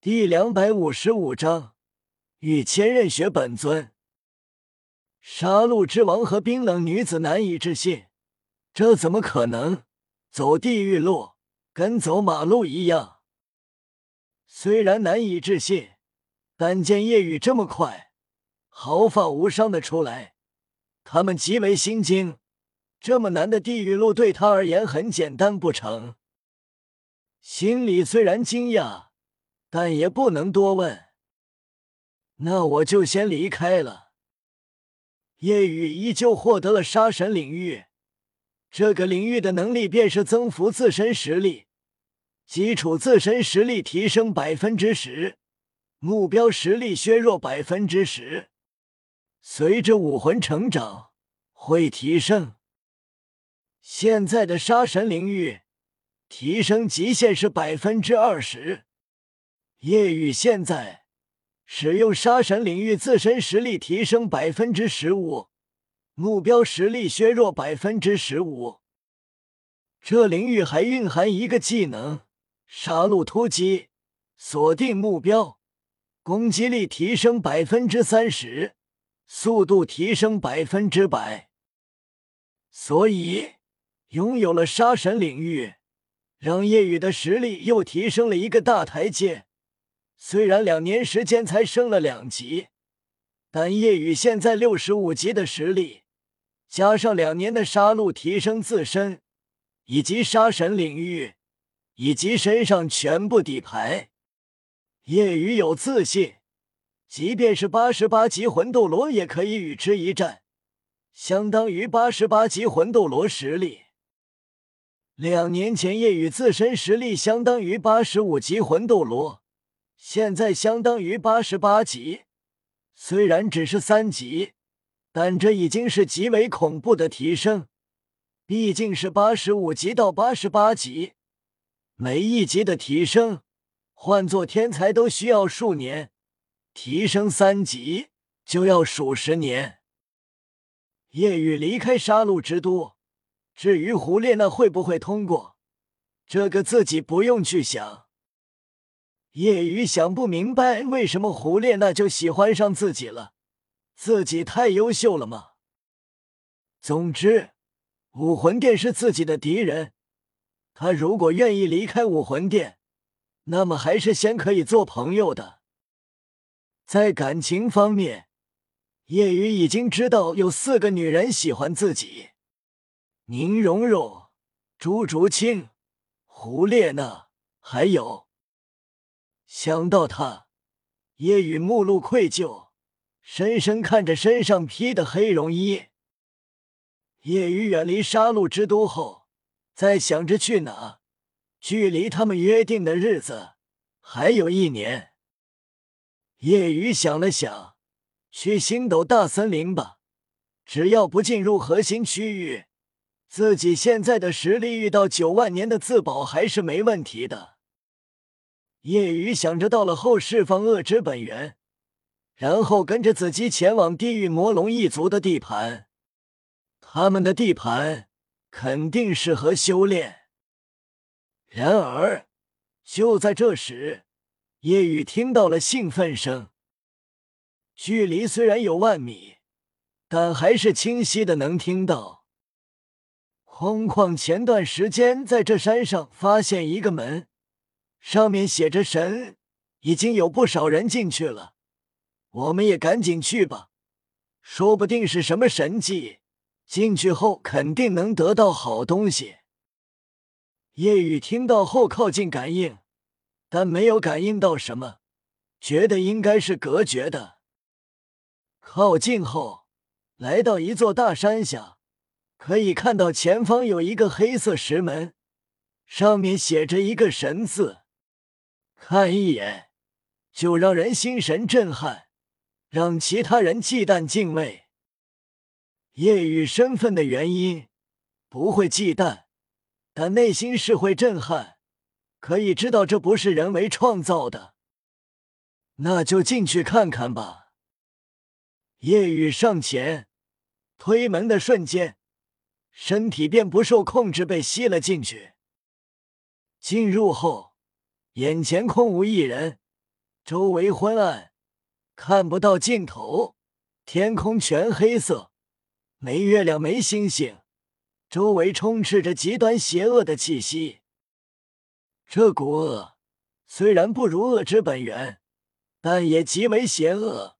第两百五十五章与千仞雪本尊。杀戮之王和冰冷女子难以置信，这怎么可能？走地狱路跟走马路一样。虽然难以置信，但见夜雨这么快，毫发无伤的出来，他们极为心惊。这么难的地狱路对他而言很简单不成？心里虽然惊讶。但也不能多问，那我就先离开了。夜雨依旧获得了杀神领域，这个领域的能力便是增幅自身实力，基础自身实力提升百分之十，目标实力削弱百分之十。随着武魂成长会提升。现在的杀神领域提升极限是百分之二十。夜雨现在使用杀神领域，自身实力提升百分之十五，目标实力削弱百分之十五。这领域还蕴含一个技能：杀戮突击，锁定目标，攻击力提升百分之三十，速度提升百分之百。所以，拥有了杀神领域，让夜雨的实力又提升了一个大台阶。虽然两年时间才升了两级，但叶雨现在六十五级的实力，加上两年的杀戮提升自身，以及杀神领域，以及身上全部底牌，叶雨有自信，即便是八十八级魂斗罗也可以与之一战，相当于八十八级魂斗罗实力。两年前叶雨自身实力相当于八十五级魂斗罗。现在相当于八十八级，虽然只是三级，但这已经是极为恐怖的提升。毕竟是八十五级到八十八级，每一级的提升，换做天才都需要数年，提升三级就要数十年。夜雨离开杀戮之都，至于胡列娜会不会通过，这个自己不用去想。叶雨想不明白，为什么胡列娜就喜欢上自己了？自己太优秀了吗？总之，武魂殿是自己的敌人。他如果愿意离开武魂殿，那么还是先可以做朋友的。在感情方面，叶雨已经知道有四个女人喜欢自己：宁荣荣、朱竹清、胡列娜，还有。想到他，叶雨目露愧疚，深深看着身上披的黑绒衣。叶雨远离杀戮之都后，在想着去哪。距离他们约定的日子还有一年。叶雨想了想，去星斗大森林吧，只要不进入核心区域，自己现在的实力遇到九万年的自保还是没问题的。夜雨想着到了后释放恶之本源，然后跟着子姬前往地狱魔龙一族的地盘。他们的地盘肯定适合修炼。然而，就在这时，夜雨听到了兴奋声。距离虽然有万米，但还是清晰的能听到。空旷前段时间在这山上发现一个门。上面写着“神”，已经有不少人进去了，我们也赶紧去吧，说不定是什么神迹，进去后肯定能得到好东西。叶雨听到后靠近感应，但没有感应到什么，觉得应该是隔绝的。靠近后，来到一座大山下，可以看到前方有一个黑色石门，上面写着一个“神”字。看一眼，就让人心神震撼，让其他人忌惮敬畏。夜雨身份的原因不会忌惮，但内心是会震撼。可以知道这不是人为创造的，那就进去看看吧。夜雨上前推门的瞬间，身体便不受控制被吸了进去。进入后。眼前空无一人，周围昏暗，看不到尽头，天空全黑色，没月亮，没星星，周围充斥着极端邪恶的气息。这股恶虽然不如恶之本源，但也极为邪恶。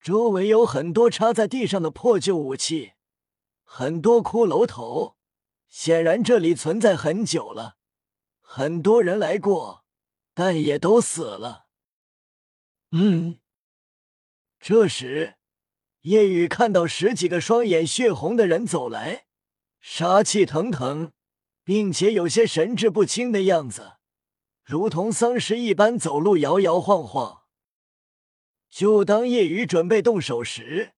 周围有很多插在地上的破旧武器，很多骷髅头，显然这里存在很久了。很多人来过，但也都死了。嗯，这时夜雨看到十几个双眼血红的人走来，杀气腾腾，并且有些神志不清的样子，如同丧尸一般走路摇摇晃晃。就当夜雨准备动手时，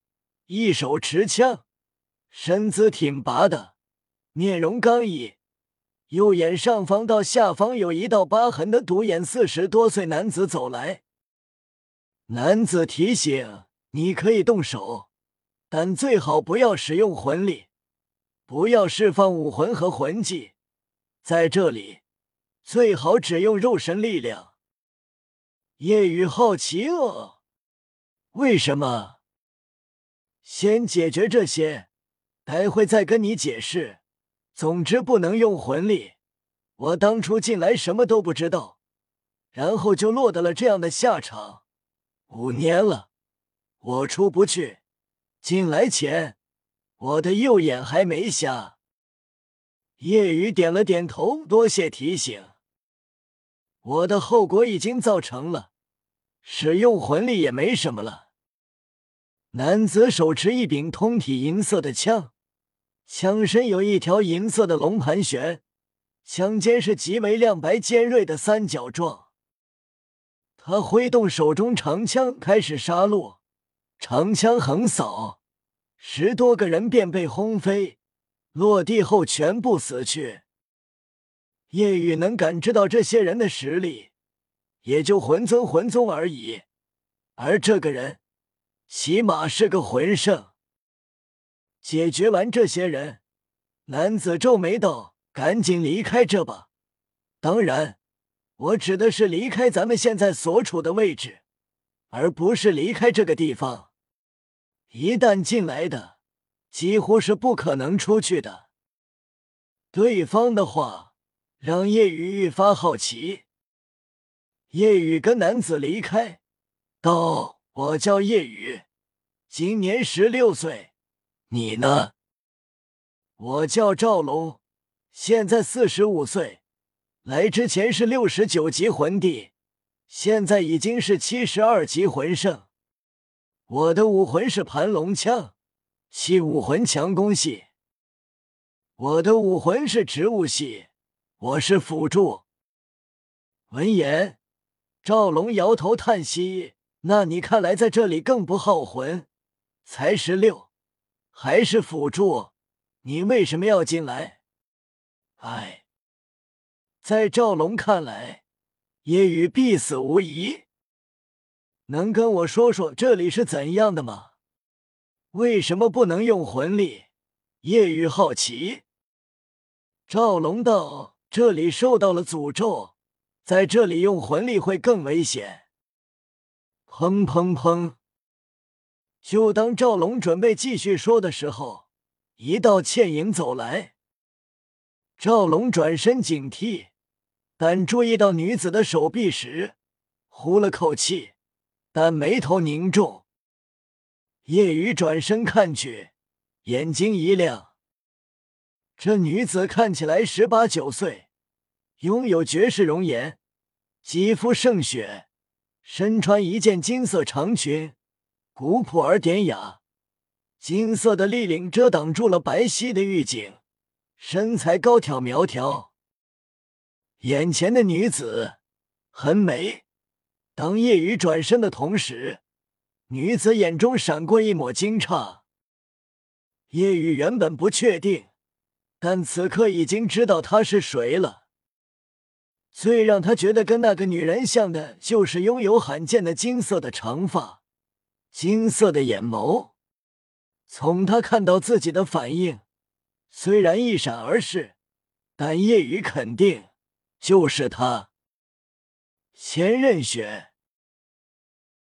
一手持枪，身姿挺拔的，面容刚毅，右眼上方到下方有一道疤痕的独眼四十多岁男子走来。男子提醒：“你可以动手，但最好不要使用魂力，不要释放武魂和魂技。在这里，最好只用肉身力量。”夜雨好奇哦。为什么？先解决这些，待会再跟你解释。总之不能用魂力。我当初进来什么都不知道，然后就落得了这样的下场。五年了，我出不去。进来前，我的右眼还没瞎。叶雨点了点头，多谢提醒。我的后果已经造成了，使用魂力也没什么了。男子手持一柄通体银色的枪，枪身有一条银色的龙盘旋，枪尖是极为亮白尖锐的三角状。他挥动手中长枪开始杀戮，长枪横扫，十多个人便被轰飞，落地后全部死去。夜雨能感知到这些人的实力，也就魂尊、魂宗而已，而这个人。起码是个魂圣。解决完这些人，男子皱眉道：“赶紧离开这吧。当然，我指的是离开咱们现在所处的位置，而不是离开这个地方。一旦进来的，几乎是不可能出去的。”对方的话让叶雨愈发好奇。叶雨跟男子离开，道。我叫叶雨，今年十六岁。你呢？我叫赵龙，现在四十五岁。来之前是六十九级魂帝，现在已经是七十二级魂圣。我的武魂是盘龙枪，系武魂强攻系。我的武魂是植物系，我是辅助。闻言，赵龙摇头叹息。那你看来在这里更不耗魂，才十六，还是辅助，你为什么要进来？哎，在赵龙看来，叶雨必死无疑。能跟我说说这里是怎样的吗？为什么不能用魂力？叶雨好奇。赵龙道：这里受到了诅咒，在这里用魂力会更危险。砰砰砰！就当赵龙准备继续说的时候，一道倩影走来。赵龙转身警惕，但注意到女子的手臂时，呼了口气，但眉头凝重。叶雨转身看去，眼睛一亮。这女子看起来十八九岁，拥有绝世容颜，肌肤胜雪。身穿一件金色长裙，古朴而典雅，金色的立领遮挡住了白皙的玉颈，身材高挑苗条。眼前的女子很美。当夜雨转身的同时，女子眼中闪过一抹惊诧。夜雨原本不确定，但此刻已经知道她是谁了。最让他觉得跟那个女人像的，就是拥有罕见的金色的长发，金色的眼眸。从他看到自己的反应，虽然一闪而逝，但夜雨肯定就是他。千仞雪。